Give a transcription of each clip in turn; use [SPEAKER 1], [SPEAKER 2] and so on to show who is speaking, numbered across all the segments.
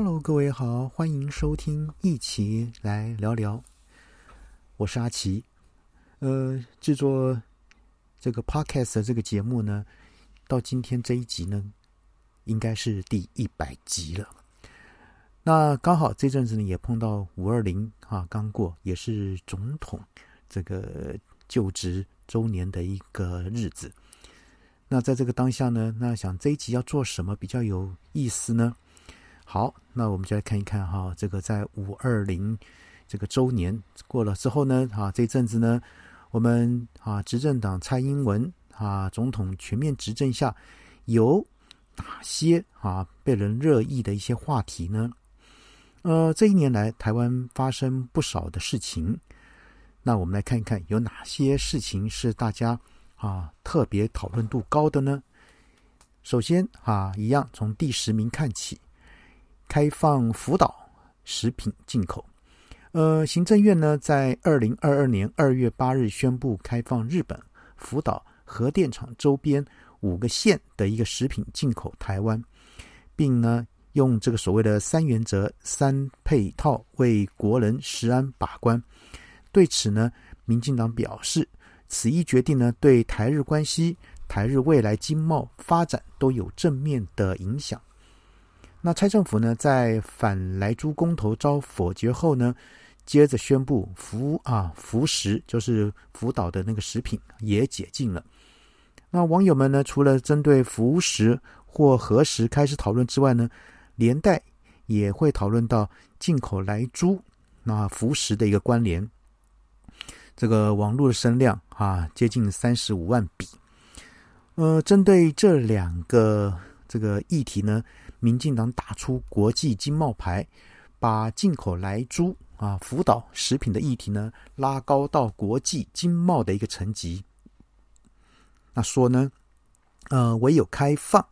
[SPEAKER 1] Hello，各位好，欢迎收听，一起来聊聊。我是阿奇，呃，制作这个 Podcast 的这个节目呢，到今天这一集呢，应该是第一百集了。那刚好这阵子呢，也碰到五二零啊，刚过，也是总统这个就职周年的一个日子。那在这个当下呢，那想这一集要做什么比较有意思呢？好，那我们就来看一看哈，这个在五二零这个周年过了之后呢，啊，这阵子呢，我们啊执政党蔡英文啊总统全面执政下，有哪些啊被人热议的一些话题呢？呃，这一年来台湾发生不少的事情，那我们来看一看有哪些事情是大家啊特别讨论度高的呢？首先啊，一样从第十名看起。开放福岛食品进口，呃，行政院呢在二零二二年二月八日宣布开放日本福岛核电厂周边五个县的一个食品进口台湾，并呢用这个所谓的三原则三配套为国人食安把关。对此呢，民进党表示，此一决定呢对台日关系、台日未来经贸发展都有正面的影响。那蔡政府呢，在反莱猪公投遭否决后呢，接着宣布福啊福食，就是福岛的那个食品也解禁了。那网友们呢，除了针对福食或何时开始讨论之外呢，连带也会讨论到进口来猪那福食的一个关联。这个网络的声量啊，接近三十五万笔。呃，针对这两个这个议题呢。民进党打出国际经贸牌，把进口来猪啊、福岛食品的议题呢拉高到国际经贸的一个层级。那说呢，呃，唯有开放，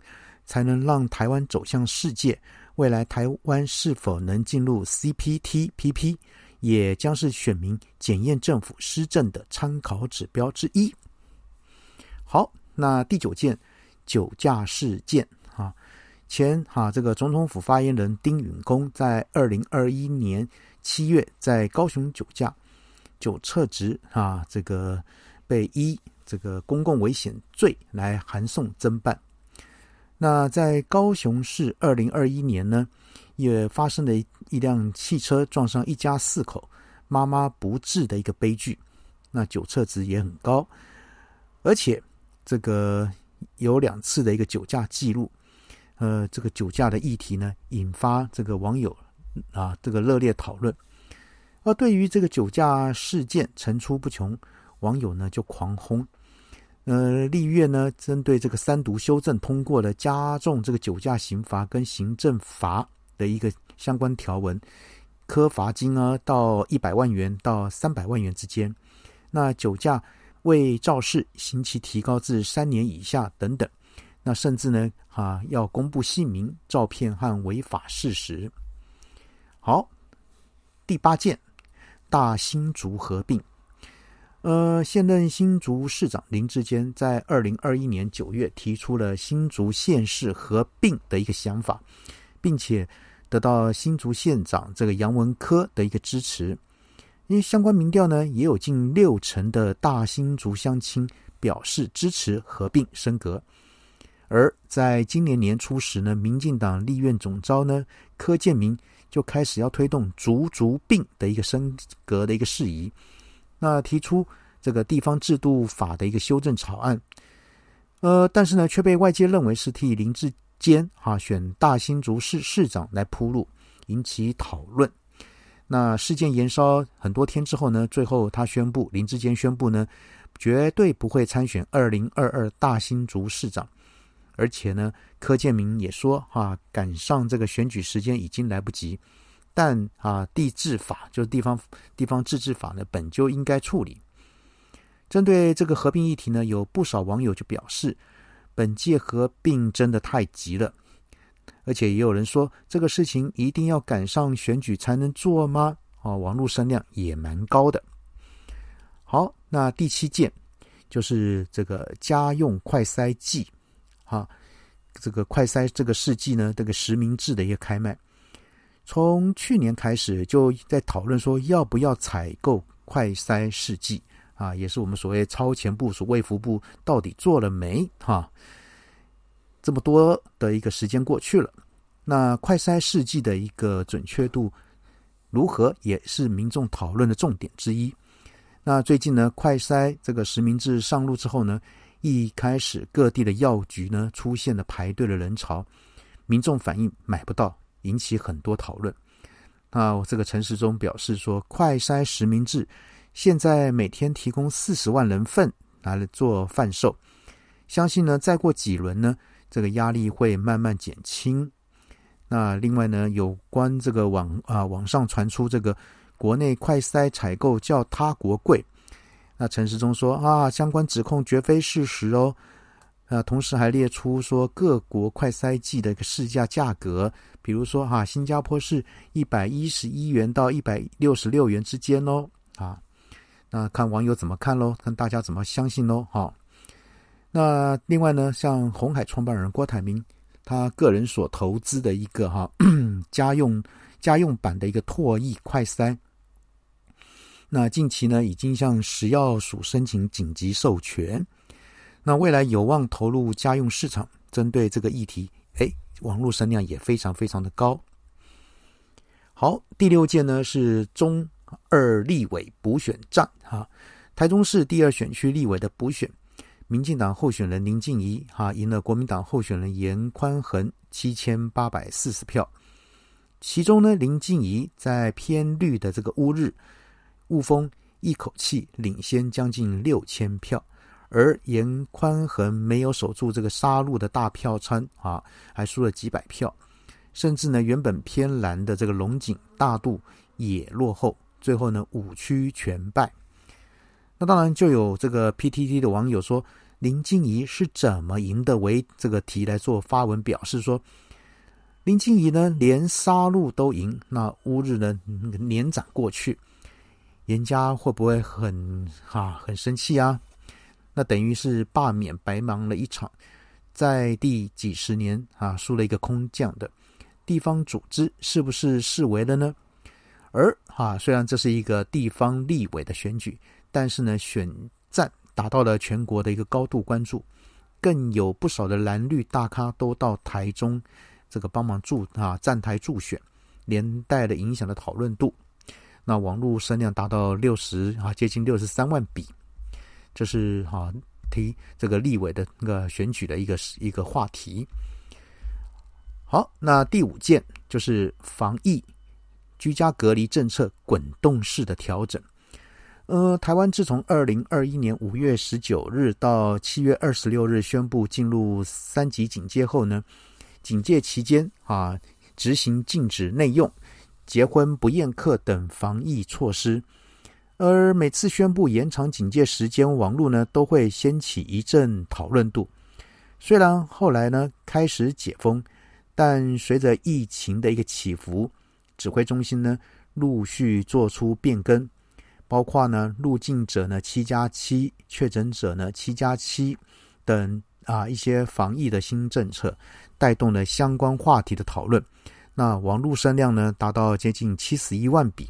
[SPEAKER 1] 才能让台湾走向世界。未来台湾是否能进入 CPTPP，也将是选民检验政府施政的参考指标之一。好，那第九件酒驾事件。前哈这个总统府发言人丁允恭在二零二一年七月在高雄酒驾，酒撤职啊这个被依这个公共危险罪来函送侦办。那在高雄市二零二一年呢，也发生了一辆汽车撞上一家四口，妈妈不治的一个悲剧。那酒测值也很高，而且这个有两次的一个酒驾记录。呃，这个酒驾的议题呢，引发这个网友啊这个热烈讨论。而对于这个酒驾事件层出不穷，网友呢就狂轰。呃，立院呢针对这个三读修正通过了加重这个酒驾刑罚跟行政罚的一个相关条文，科罚金呢到一百万元到三百万元之间。那酒驾未肇事，刑期提高至三年以下等等。那甚至呢，啊，要公布姓名、照片和违法事实。好，第八件，大新竹合并。呃，现任新竹市长林志坚在二零二一年九月提出了新竹县市合并的一个想法，并且得到新竹县长这个杨文科的一个支持。因为相关民调呢，也有近六成的大新竹乡亲表示支持合并升格。而在今年年初时呢，民进党立院总召呢柯建明就开始要推动竹竹并的一个升格的一个事宜，那提出这个地方制度法的一个修正草案，呃，但是呢却被外界认为是替林志坚啊选大新竹市市长来铺路，引起讨论。那事件延烧很多天之后呢，最后他宣布林志坚宣布呢绝对不会参选二零二二大新竹市长。而且呢，柯建明也说，啊，赶上这个选举时间已经来不及。但啊，地治法就是地方地方自治法呢，本就应该处理。针对这个合并议题呢，有不少网友就表示，本届合并真的太急了。而且也有人说，这个事情一定要赶上选举才能做吗？啊，网络声量也蛮高的。好，那第七件就是这个家用快筛剂。啊，这个快筛这个试剂呢，这个实名制的一个开卖，从去年开始就在讨论说要不要采购快筛试剂啊，也是我们所谓超前部署，卫福部到底做了没？哈，这么多的一个时间过去了，那快筛试剂的一个准确度如何，也是民众讨论的重点之一。那最近呢，快筛这个实名制上路之后呢，一开始各地的药局呢出现了排队的人潮，民众反映买不到。引起很多讨论。那这个陈时中表示说，快筛实名制现在每天提供四十万人份拿来做贩售，相信呢，再过几轮呢，这个压力会慢慢减轻。那另外呢，有关这个网啊网上传出这个国内快筛采购较他国贵，那陈时中说啊，相关指控绝非事实哦。啊，同时还列出说各国快筛剂的一个市价价格，比如说哈，新加坡是一百一十一元到一百六十六元之间哦，啊，那看网友怎么看喽，看大家怎么相信喽，哈。那另外呢，像红海创办人郭台铭，他个人所投资的一个哈 家用家用版的一个唾液快筛，那近期呢已经向食药署申请紧急授权。那未来有望投入家用市场，针对这个议题，哎，网络声量也非常非常的高。好，第六届呢是中二立委补选战哈，台中市第二选区立委的补选，民进党候选人林静怡哈赢了国民党候选人严宽恒七千八百四十票，其中呢林静怡在偏绿的这个乌日雾峰一口气领先将近六千票。而严宽恒没有守住这个杀戮的大票仓啊，还输了几百票，甚至呢，原本偏蓝的这个龙井大度也落后，最后呢五区全败。那当然就有这个 PTT 的网友说，林静怡是怎么赢的为这个题来做发文，表示说，林静怡呢连杀戮都赢，那乌日呢年长过去，严家会不会很哈很生气啊？那等于是罢免白忙了一场，在第几十年啊，输了一个空降的地方组织，是不是视为了呢？而啊，虽然这是一个地方立委的选举，但是呢，选战达到了全国的一个高度关注，更有不少的蓝绿大咖都到台中这个帮忙助啊站台助选，连带的影响的讨论度，那网络声量达到六十啊，接近六十三万笔。这是哈提这个立委的那个选举的一个一个话题。好，那第五件就是防疫居家隔离政策滚动式的调整。呃，台湾自从二零二一年五月十九日到七月二十六日宣布进入三级警戒后呢，警戒期间啊，执行禁止内用、结婚不宴客等防疫措施。而每次宣布延长警戒时间，网络呢都会掀起一阵讨论度。虽然后来呢开始解封，但随着疫情的一个起伏，指挥中心呢陆续做出变更，包括呢入境者呢七加七，确诊者呢七加七等啊一些防疫的新政策，带动了相关话题的讨论。那网络声量呢达到接近七十一万笔。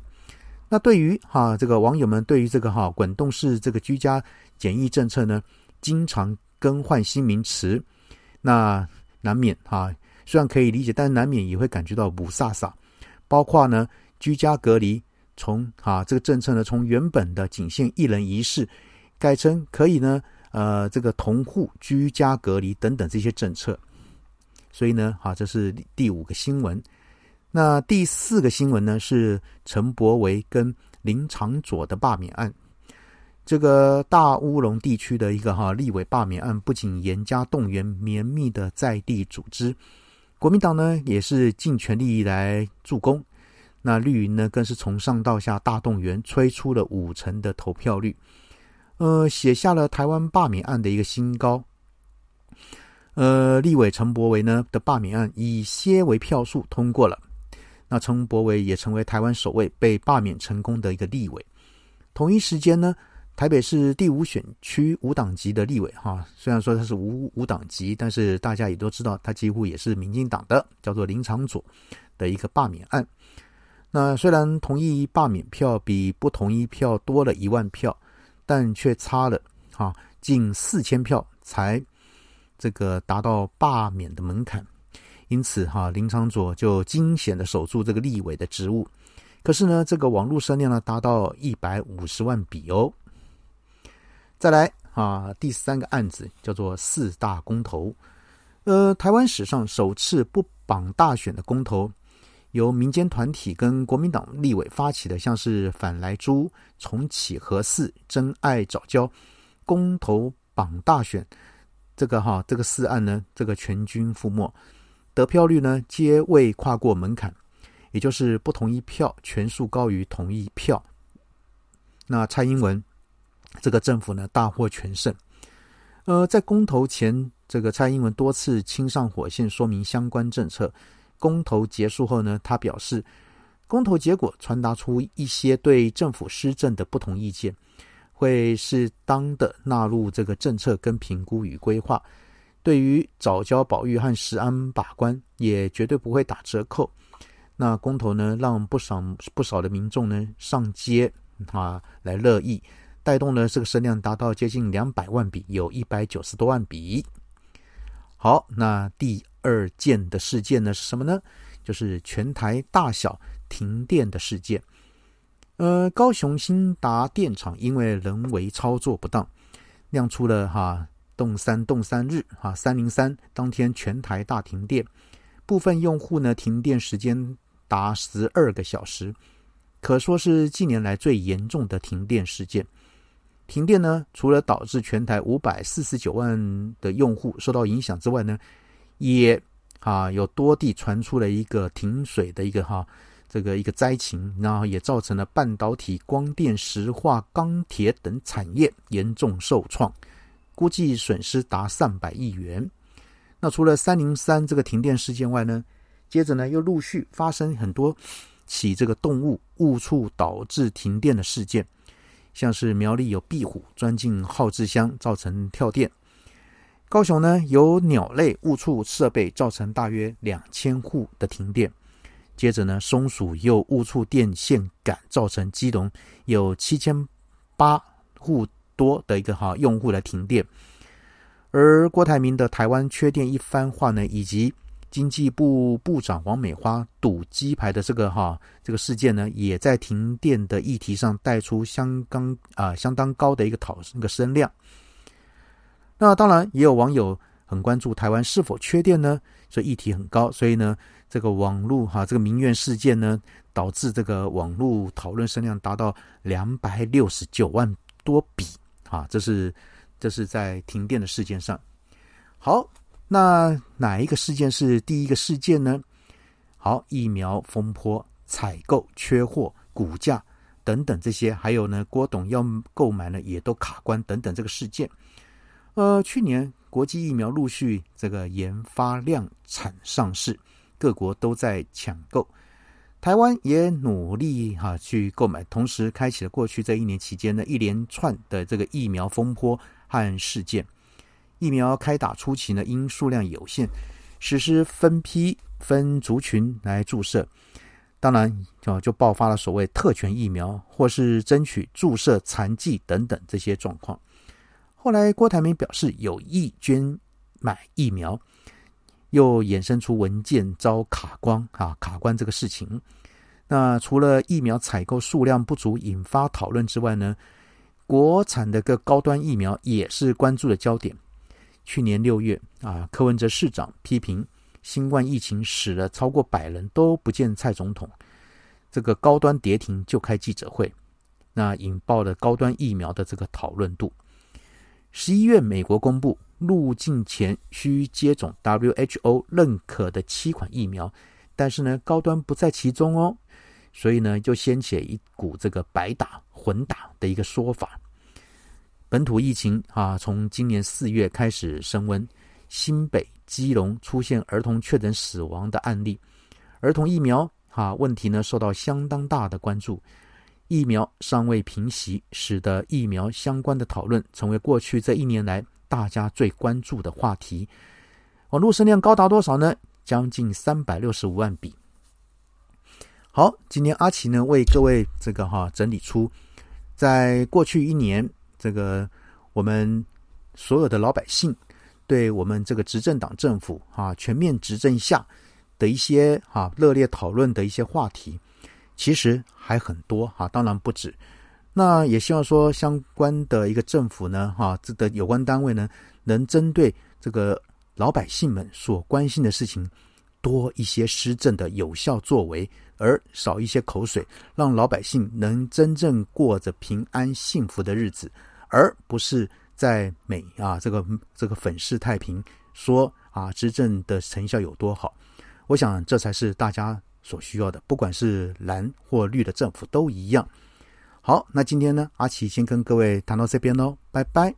[SPEAKER 1] 那对于哈这个网友们对于这个哈滚动式这个居家检疫政策呢，经常更换新名词，那难免哈虽然可以理解，但难免也会感觉到不飒飒。包括呢居家隔离，从哈这个政策呢从原本的仅限一人一室，改成可以呢呃这个同户居家隔离等等这些政策。所以呢哈这是第五个新闻。那第四个新闻呢，是陈柏维跟林长佐的罢免案。这个大乌龙地区的一个哈立委罢免案，不仅严加动员绵密的在地组织，国民党呢也是尽全力来助攻。那绿营呢更是从上到下大动员，吹出了五成的投票率，呃，写下了台湾罢免案的一个新高。呃，立委陈柏维呢的罢免案以些为票数通过了。那陈柏伟也成为台湾首位被罢免成功的一个立委。同一时间呢，台北市第五选区无党籍的立委哈，虽然说他是无无党籍，但是大家也都知道，他几乎也是民进党的，叫做林长佐的一个罢免案。那虽然同意罢免票比不同意票多了一万票，但却差了哈近四千票才这个达到罢免的门槛。因此哈林长佐就惊险的守住这个立委的职务。可是呢，这个网络声量呢达到一百五十万笔哦。再来啊，第三个案子叫做四大公投，呃，台湾史上首次不绑大选的公投。由民间团体跟国民党立委发起的，像是反莱猪、重启核四、真爱早教、公投绑大选，这个哈，这个四案呢，这个全军覆没，得票率呢皆未跨过门槛，也就是不同意票全数高于同意票。那蔡英文这个政府呢大获全胜。呃，在公投前，这个蔡英文多次亲上火线说明相关政策。公投结束后呢，他表示，公投结果传达出一些对政府施政的不同意见，会适当的纳入这个政策跟评估与规划。对于早教保育和食安把关，也绝对不会打折扣。那公投呢，让不少不少的民众呢上街啊来乐意，带动了这个声量达到接近两百万笔，有一百九十多万笔。好，那第。二件的事件呢是什么呢？就是全台大小停电的事件。呃，高雄新达电厂因为人为操作不当，亮出了哈动三动三日啊三零三当天全台大停电，部分用户呢停电时间达十二个小时，可说是近年来最严重的停电事件。停电呢，除了导致全台五百四十九万的用户受到影响之外呢。也啊，有多地传出了一个停水的一个哈，这个一个灾情，然后也造成了半导体、光电、石化、钢铁等产业严重受创，估计损失达上百亿元。那除了三零三这个停电事件外呢，接着呢又陆续发生很多起这个动物误触导致停电的事件，像是苗栗有壁虎钻进耗制箱造成跳电。高雄呢，有鸟类误触设备，造成大约两千户的停电。接着呢，松鼠又误触电线杆，造成基隆有七千八户多的一个哈用户来停电。而郭台铭的台湾缺电一番话呢，以及经济部部长王美花赌鸡排的这个哈这个事件呢，也在停电的议题上带出相当啊相当高的一个讨那个声量。那当然也有网友很关注台湾是否缺电呢？所以议题很高，所以呢，这个网络哈这个民怨事件呢，导致这个网络讨论声量达到两百六十九万多笔啊！这是这是在停电的事件上。好，那哪一个事件是第一个事件呢？好，疫苗风波、采购缺货、股价等等这些，还有呢，郭董要购买呢，也都卡关等等这个事件。呃，去年国际疫苗陆续这个研发量产上市，各国都在抢购，台湾也努力哈去购买，同时开启了过去这一年期间的一连串的这个疫苗风波和事件。疫苗开打初期呢，因数量有限，实施分批分族群来注射，当然就就爆发了所谓特权疫苗，或是争取注射残疾等等这些状况。后来，郭台铭表示有意捐买疫苗，又衍生出文件遭卡关啊卡关这个事情。那除了疫苗采购数量不足引发讨论之外呢，国产的个高端疫苗也是关注的焦点。去年六月啊，柯文哲市长批评新冠疫情使了超过百人都不见蔡总统，这个高端跌停就开记者会，那引爆了高端疫苗的这个讨论度。十一月，美国公布入境前需接种 WHO 认可的七款疫苗，但是呢，高端不在其中哦，所以呢，就掀起一股这个白打混打的一个说法。本土疫情啊，从今年四月开始升温，新北、基隆出现儿童确诊死亡的案例，儿童疫苗啊问题呢，受到相当大的关注。疫苗尚未平息，使得疫苗相关的讨论成为过去这一年来大家最关注的话题。网络声量高达多少呢？将近三百六十五万笔。好，今天阿奇呢为各位这个哈整理出，在过去一年这个我们所有的老百姓对我们这个执政党政府啊全面执政下的一些哈热烈讨论的一些话题。其实还很多哈，当然不止。那也希望说相关的一个政府呢，哈，这的有关单位呢，能针对这个老百姓们所关心的事情，多一些施政的有效作为，而少一些口水，让老百姓能真正过着平安幸福的日子，而不是在美啊这个这个粉饰太平，说啊执政的成效有多好。我想这才是大家。所需要的，不管是蓝或绿的政府都一样。好，那今天呢，阿奇先跟各位谈到这边喽，拜拜。